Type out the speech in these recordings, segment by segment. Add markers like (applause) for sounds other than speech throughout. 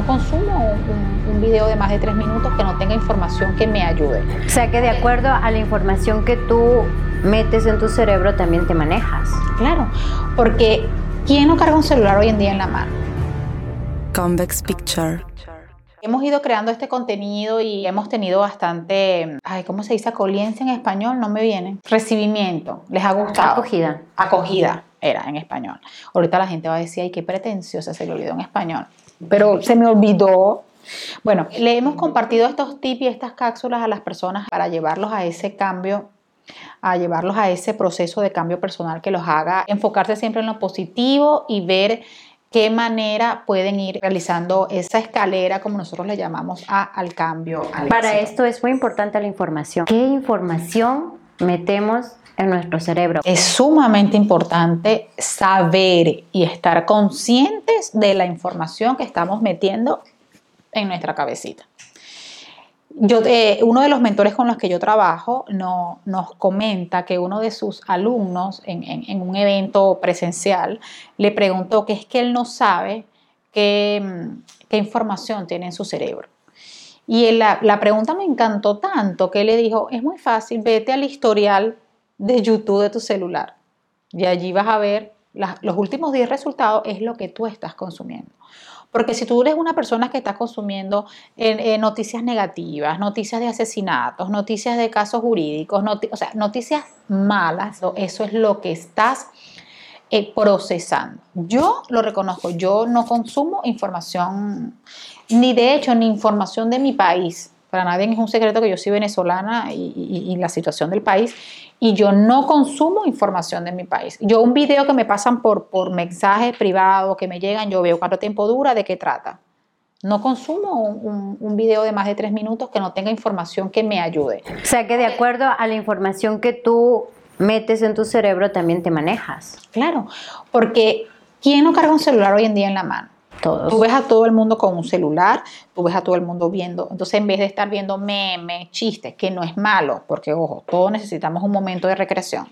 no consumo un, un, video de más de tres minutos que no tenga información que me ayude. O sea que de acuerdo a la información que tú metes en tu cerebro también te manejas. Claro, porque ¿quién no carga un celular hoy en día en la mano? Convex Picture. Hemos ido creando este contenido y hemos tenido bastante, ay, ¿cómo se dice? Acoliencia en español, no me viene. Recibimiento, les ha gustado. Acogida. Acogida era en español. Ahorita la gente va a decir, ay, qué pretenciosa, se le olvidó en español. Pero se me olvidó. Bueno, le hemos compartido estos tips y estas cápsulas a las personas para llevarlos a ese cambio a llevarlos a ese proceso de cambio personal que los haga enfocarse siempre en lo positivo y ver qué manera pueden ir realizando esa escalera, como nosotros le llamamos, al cambio. Para esto es muy importante la información. ¿Qué información metemos en nuestro cerebro? Es sumamente importante saber y estar conscientes de la información que estamos metiendo en nuestra cabecita. Yo, eh, uno de los mentores con los que yo trabajo no, nos comenta que uno de sus alumnos en, un evento presencial le preguntó que es que él no sabe qué, qué información tiene en su cerebro. Y la, la, pregunta me encantó tanto que le dijo, es muy fácil, vete al historial de YouTube de tu celular y allí vas a ver los últimos 10 resultados, es lo que tú estás consumiendo. Porque si tú eres una persona que está consumiendo eh, eh, noticias negativas, noticias de asesinatos, noticias de casos jurídicos, o sea, noticias malas, eso es lo que estás eh, procesando. Yo lo reconozco, yo no consumo información, ni de hecho, ni información de mi país. Para nadie es un secreto que yo soy venezolana y la situación del país y yo no consumo información de mi país. Yo un video que me pasan por, por mensajes privados que me llegan, yo veo cuánto tiempo dura, de qué trata. No consumo un, un, video de más de tres minutos que no tenga información que me ayude. O sea que de acuerdo a la información que tú metes en tu cerebro también te manejas. Claro, porque ¿quién no carga un celular hoy en día en la mano? Tú ves a todo el mundo con un celular, tú ves a todo el mundo viendo. Entonces, en vez de estar viendo memes, chistes, que no es malo, porque ojo, todos necesitamos un momento de recreación.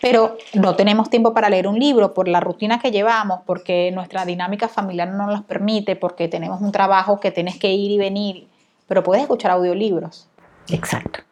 Pero no tenemos tiempo para leer un libro por la rutina que llevamos, porque nuestra dinámica familiar no nos permite, porque tenemos un trabajo que tienes que ir y venir. Pero puedes escuchar audiolibros. Exacto.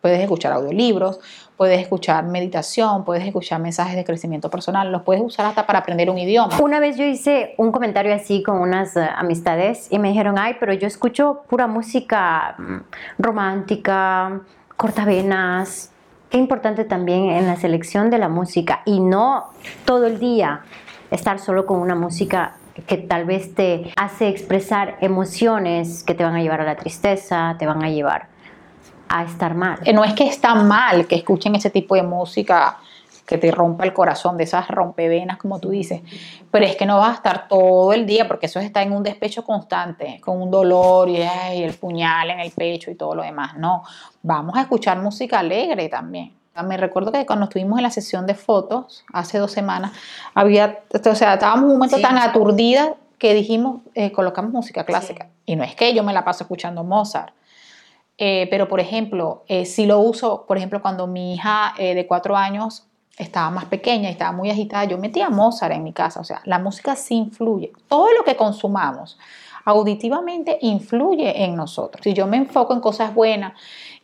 Puedes escuchar audiolibros, puedes escuchar meditación, puedes escuchar mensajes de crecimiento personal, los puedes usar hasta para aprender un idioma. Una vez yo hice un comentario así con unas eh, amistades y me dijeron, ay, pero yo escucho pura música mm, romántica, cortavenas. Qué importante también en la selección de la música y no todo el día estar solo con una música que tal vez te hace expresar emociones que te van a llevar a la tristeza, te van a llevar a estar mal. Eh, no es que está mal que escuchen ese tipo de música que te rompa el corazón, de esas rompevenas, como tú dices, pero es que no vas a estar todo el día, porque eso está en un despecho constante, con un dolor y, el puñal en el pecho y todo lo demás. No, vamos a escuchar música alegre también. Me recuerdo que cuando estuvimos en la sesión de fotos, hace dos semanas, había, o sea, estábamos un momento tan aturdida que dijimos, eh, colocamos música clásica. Y no es que yo me la paso escuchando Mozart, eh, pero, por ejemplo, eh, si lo uso, por ejemplo, cuando mi hija eh, de cuatro años estaba más pequeña y estaba muy agitada, yo metía Mozart en mi casa. O sea, la música sí influye. Todo lo que consumamos auditivamente influye en nosotros. Si yo me enfoco en cosas buenas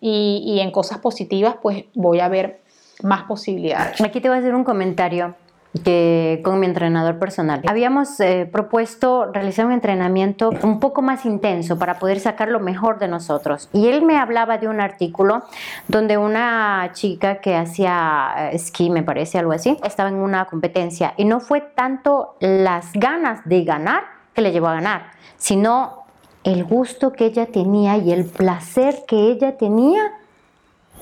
y, y en cosas positivas, pues voy a ver más posibilidades. Aquí te voy a hacer un comentario con mi entrenador personal. Habíamos eh, propuesto realizar un entrenamiento un poco más intenso para poder sacar lo mejor de nosotros. Y él me hablaba de un artículo donde una chica que hacía eh, esquí, me parece, algo así, estaba en una competencia y no fue tanto las ganas de ganar que le llevó a ganar, sino el gusto que ella tenía y el placer que ella tenía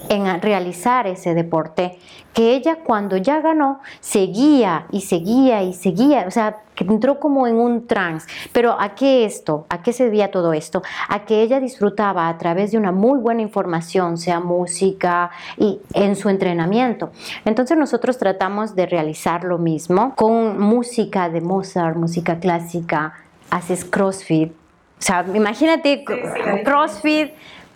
en realizar ese deporte, que ella cuando ya ganó seguía y seguía y seguía, o sea, que entró como en un trance. Pero ¿a qué esto? ¿A qué se debía todo esto? A que ella disfrutaba a través de una muy buena información, sea música y en su entrenamiento. Entonces nosotros tratamos de realizar lo mismo con música de Mozart, música clásica, haces CrossFit. O sea, imagínate CrossFit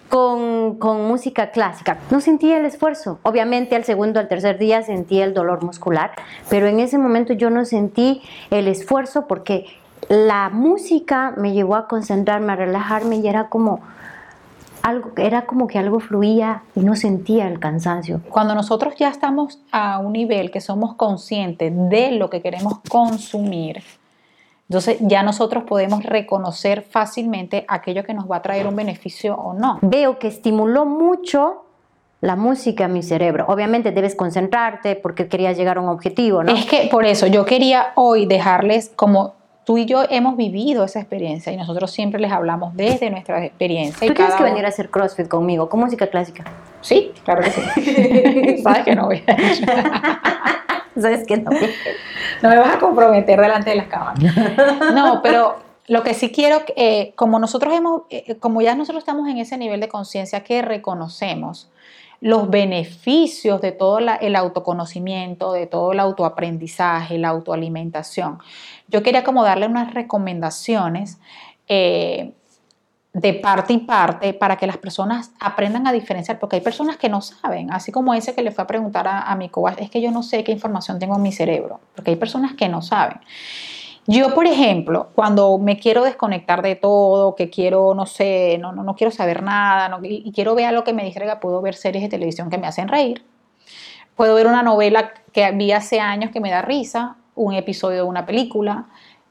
con, música clásica. No sentía el esfuerzo. Obviamente al segundo, al tercer día sentía el dolor muscular, pero en ese momento yo no sentí el esfuerzo porque la música me llevó a concentrarme, a relajarme y era como algo, era como que algo fluía y no sentía el cansancio. Cuando nosotros ya estamos a un nivel que somos conscientes de lo que queremos consumir, entonces ya nosotros podemos reconocer fácilmente aquello que nos va a traer un beneficio o no. Veo que estimuló mucho la música a mi cerebro. Obviamente debes concentrarte porque querías llegar a un objetivo, ¿no? Es que por eso yo quería hoy dejarles como tú y yo hemos vivido esa experiencia y nosotros siempre les hablamos desde nuestra experiencia. Tú tienes que venir a hacer CrossFit conmigo, con música clásica. Sí, claro que sí. (laughs) Sabes que no voy a Sabes que no. (laughs) No me vas a comprometer delante de las cámaras. (laughs) No, pero lo que sí quiero, eh, como nosotros hemos, eh, como ya nosotros estamos en ese nivel de conciencia que reconocemos los beneficios de todo el autoconocimiento, de todo el autoaprendizaje, la autoalimentación. Yo quería como darle unas recomendaciones eh, de parte y parte para que las personas aprendan a diferenciar, porque hay personas que no saben, así como ese que le fue a preguntar a, a mi coach, es que yo no sé qué información tengo en mi cerebro, porque hay personas que no saben. Yo, por ejemplo, cuando me quiero desconectar de todo, que quiero, no sé, no, no, no quiero saber nada y, quiero ver algo que me distraiga, puedo ver series de televisión que me hacen reír. Puedo ver una novela que vi hace años que me da risa, un episodio de una película,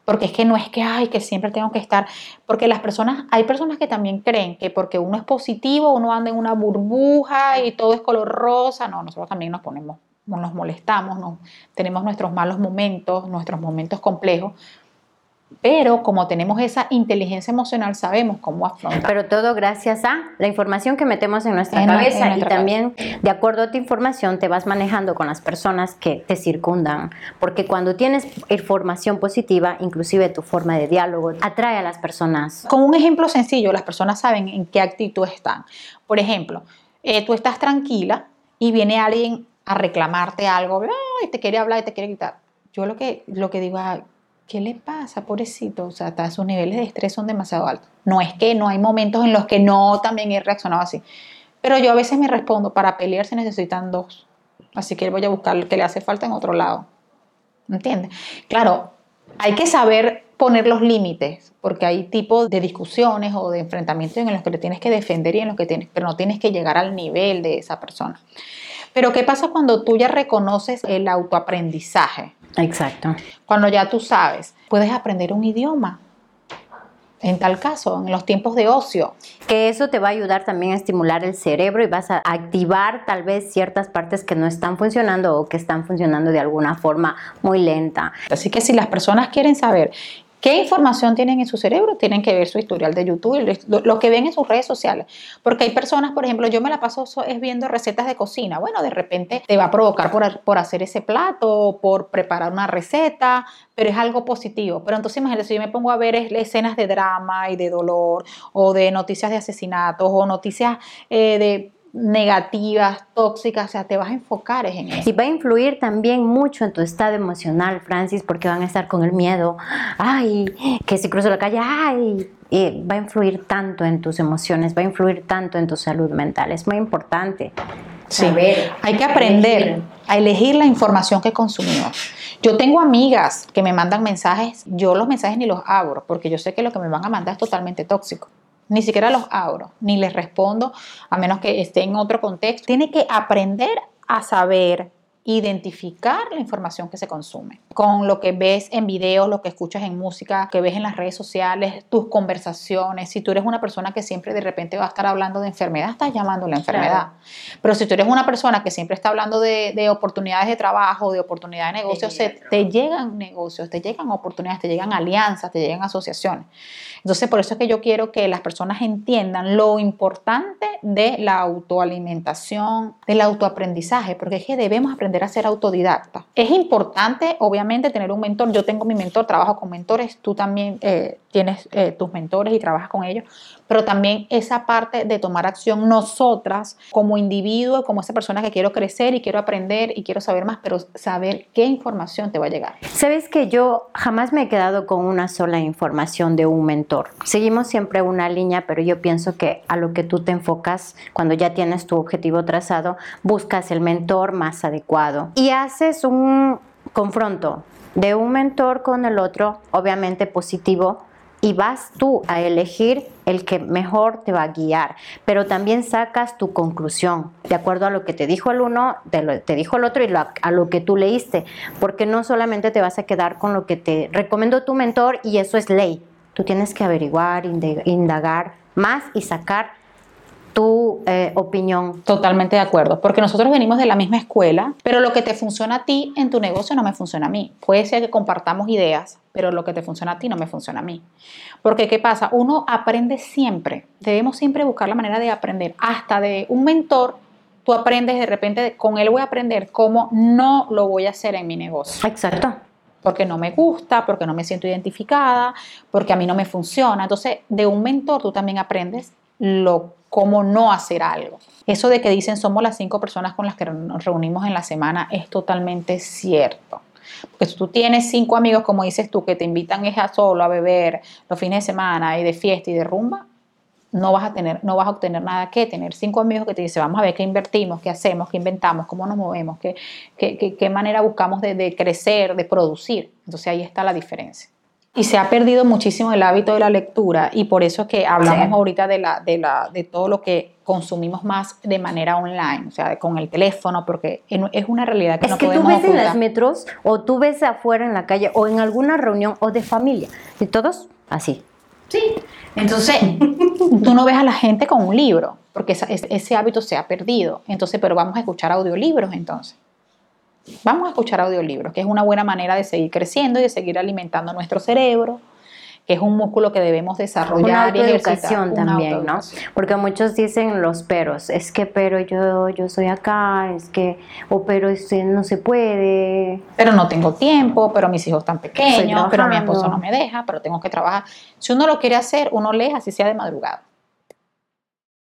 porque es que no es que, ay, que siempre tengo que estar, porque las personas, hay personas que también creen que porque uno es positivo, uno anda en una burbuja y todo es color rosa, no, nosotros también nos ponemos nos molestamos, no, tenemos nuestros malos momentos, nuestros momentos complejos, pero como tenemos esa inteligencia emocional, sabemos cómo afrontar. Pero todo gracias a la información que metemos en nuestra cabeza y también de acuerdo a tu información te vas manejando con las personas que te circundan. Porque cuando tienes información positiva, inclusive tu forma de diálogo atrae a las personas. Con un ejemplo sencillo, las personas saben en qué actitud están. Por ejemplo, eh, tú estás tranquila y viene alguien a reclamarte algo, y te quiere hablar y te quiere quitar. Yo lo que, lo que digo, ¿qué le pasa, pobrecito? O sea, sus niveles de estrés son demasiado altos. No es que no hay momentos en los que no también he reaccionado así. Pero yo a veces me respondo, para pelear se necesitan dos. Así que voy a buscar lo que le hace falta en otro lado. ¿Entiendes? Claro, hay que saber poner los límites, porque hay tipos de discusiones o de enfrentamientos en los que te tienes que defender y en los que tienes, pero no tienes que llegar al nivel de esa persona. Pero ¿qué pasa cuando tú ya reconoces el autoaprendizaje? Exacto. Cuando ya tú sabes, puedes aprender un idioma. En tal caso, en los tiempos de ocio. Que eso te va a ayudar también a estimular el cerebro y vas a activar tal vez ciertas partes que no están funcionando o que están funcionando de alguna forma muy lenta. Así que si las personas quieren saber ¿Qué información tienen en su cerebro? Tienen que ver su historial de YouTube, lo, que ven en sus redes sociales. Porque hay personas, por ejemplo, yo me la paso es viendo recetas de cocina. Bueno, de repente te va a provocar por, por hacer ese plato, por preparar una receta, pero es algo positivo. Pero entonces imagínate, si yo me pongo a ver escenas de drama y de dolor, o de noticias de asesinatos, o noticias eh, de negativas, tóxicas, o sea, te vas a enfocar en eso. Y va a influir también mucho en tu estado emocional, Francis, porque van a estar con el miedo, ay, que si cruzo la calle, ay, y va a influir tanto en tus emociones, va a influir tanto en tu salud mental, es muy importante. Sí, hay que aprender a elegir la información que consumimos. Yo tengo amigas que me mandan mensajes, yo los mensajes ni los abro, porque yo sé que lo que me van a mandar es totalmente tóxico ni siquiera los abro, ni les respondo, a menos que esté en otro contexto. Tiene que aprender a saber identificar la información que se consume. Con lo que ves en videos, lo que escuchas en música, que ves en las redes sociales, tus conversaciones. Si tú eres una persona que siempre de repente va a estar hablando de enfermedad, estás llamando la enfermedad. Pero si tú eres una persona que siempre está hablando de, oportunidades de trabajo, de oportunidades de negocios, te llegan negocios, te llegan oportunidades, te llegan alianzas, te llegan asociaciones. Entonces, por eso es que yo quiero que las personas entiendan lo importante de la autoalimentación, del autoaprendizaje, porque es que debemos aprender a ser autodidacta. Es importante, obviamente, tener un mentor. Yo tengo mi mentor, trabajo con mentores, tú también eh, tienes eh, tus mentores y trabajas con ellos, pero también esa parte de tomar acción nosotras como individuo, como esa persona que quiero crecer y quiero aprender y quiero saber más, pero saber qué información te va a llegar. Sabes que yo jamás me he quedado con una sola información de un mentor. Seguimos siempre una línea, pero yo pienso que a lo que tú te enfocas cuando ya tienes tu objetivo trazado, buscas el mentor más adecuado y haces un confronto de un mentor con el otro, obviamente positivo, y vas tú a elegir el que mejor te va a guiar, pero también sacas tu conclusión de acuerdo a lo que te dijo el uno, te dijo el otro y a lo que tú leíste, porque no solamente te vas a quedar con lo que te recomendó tu mentor y eso es ley. Tú tienes que averiguar, indagar más y sacar tu eh, opinión. Totalmente de acuerdo, porque nosotros venimos de la misma escuela, pero lo que te funciona a ti en tu negocio no me funciona a mí. Puede ser que compartamos ideas, pero lo que te funciona a ti no me funciona a mí. Porque ¿qué pasa? Uno aprende siempre, debemos siempre buscar la manera de aprender, hasta de un mentor. Tú aprendes de repente, con él voy a aprender cómo no lo voy a hacer en mi negocio. Exacto porque no me gusta, porque no me siento identificada, porque a mí no me funciona. Entonces, de un mentor tú también aprendes lo cómo no hacer algo. Eso de que dicen somos las cinco personas con las que nos reunimos en la semana es totalmente cierto. Porque si tú tienes cinco amigos, como dices tú, que te invitan a solo a beber los fines de semana y de fiesta y de rumba, no vas a tener, no vas a obtener nada que tener cinco amigos que te dicen, vamos a ver qué invertimos, qué hacemos, qué inventamos, cómo nos movemos, qué, qué, qué, manera buscamos de, de crecer, de producir. Entonces ahí está la diferencia. Y se ha perdido muchísimo el hábito de la lectura y por eso es que hablamos ahorita de, la, de, la, de todo lo que consumimos más de manera online, o sea, con el teléfono, porque es una realidad que es no que podemos tú ves en las metros o tú ves afuera en la calle o en alguna reunión o de familia y todos así. Sí. Entonces, (laughs) tú no ves a la gente con un libro, porque ese hábito se ha perdido. Entonces, pero vamos a escuchar audiolibros entonces. Vamos a escuchar audiolibros, que es una buena manera de seguir creciendo y de seguir alimentando nuestro cerebro, que es un músculo que debemos desarrollar una y ejercitar. también, ¿no? Porque muchos dicen los peros, es que pero yo yo soy acá, es que o pero este no se puede. Pero no tengo tiempo, pero mis hijos están pequeños, pero mi esposo no me deja, pero tengo que trabajar. Si uno lo quiere hacer, uno lee así sea de madrugada.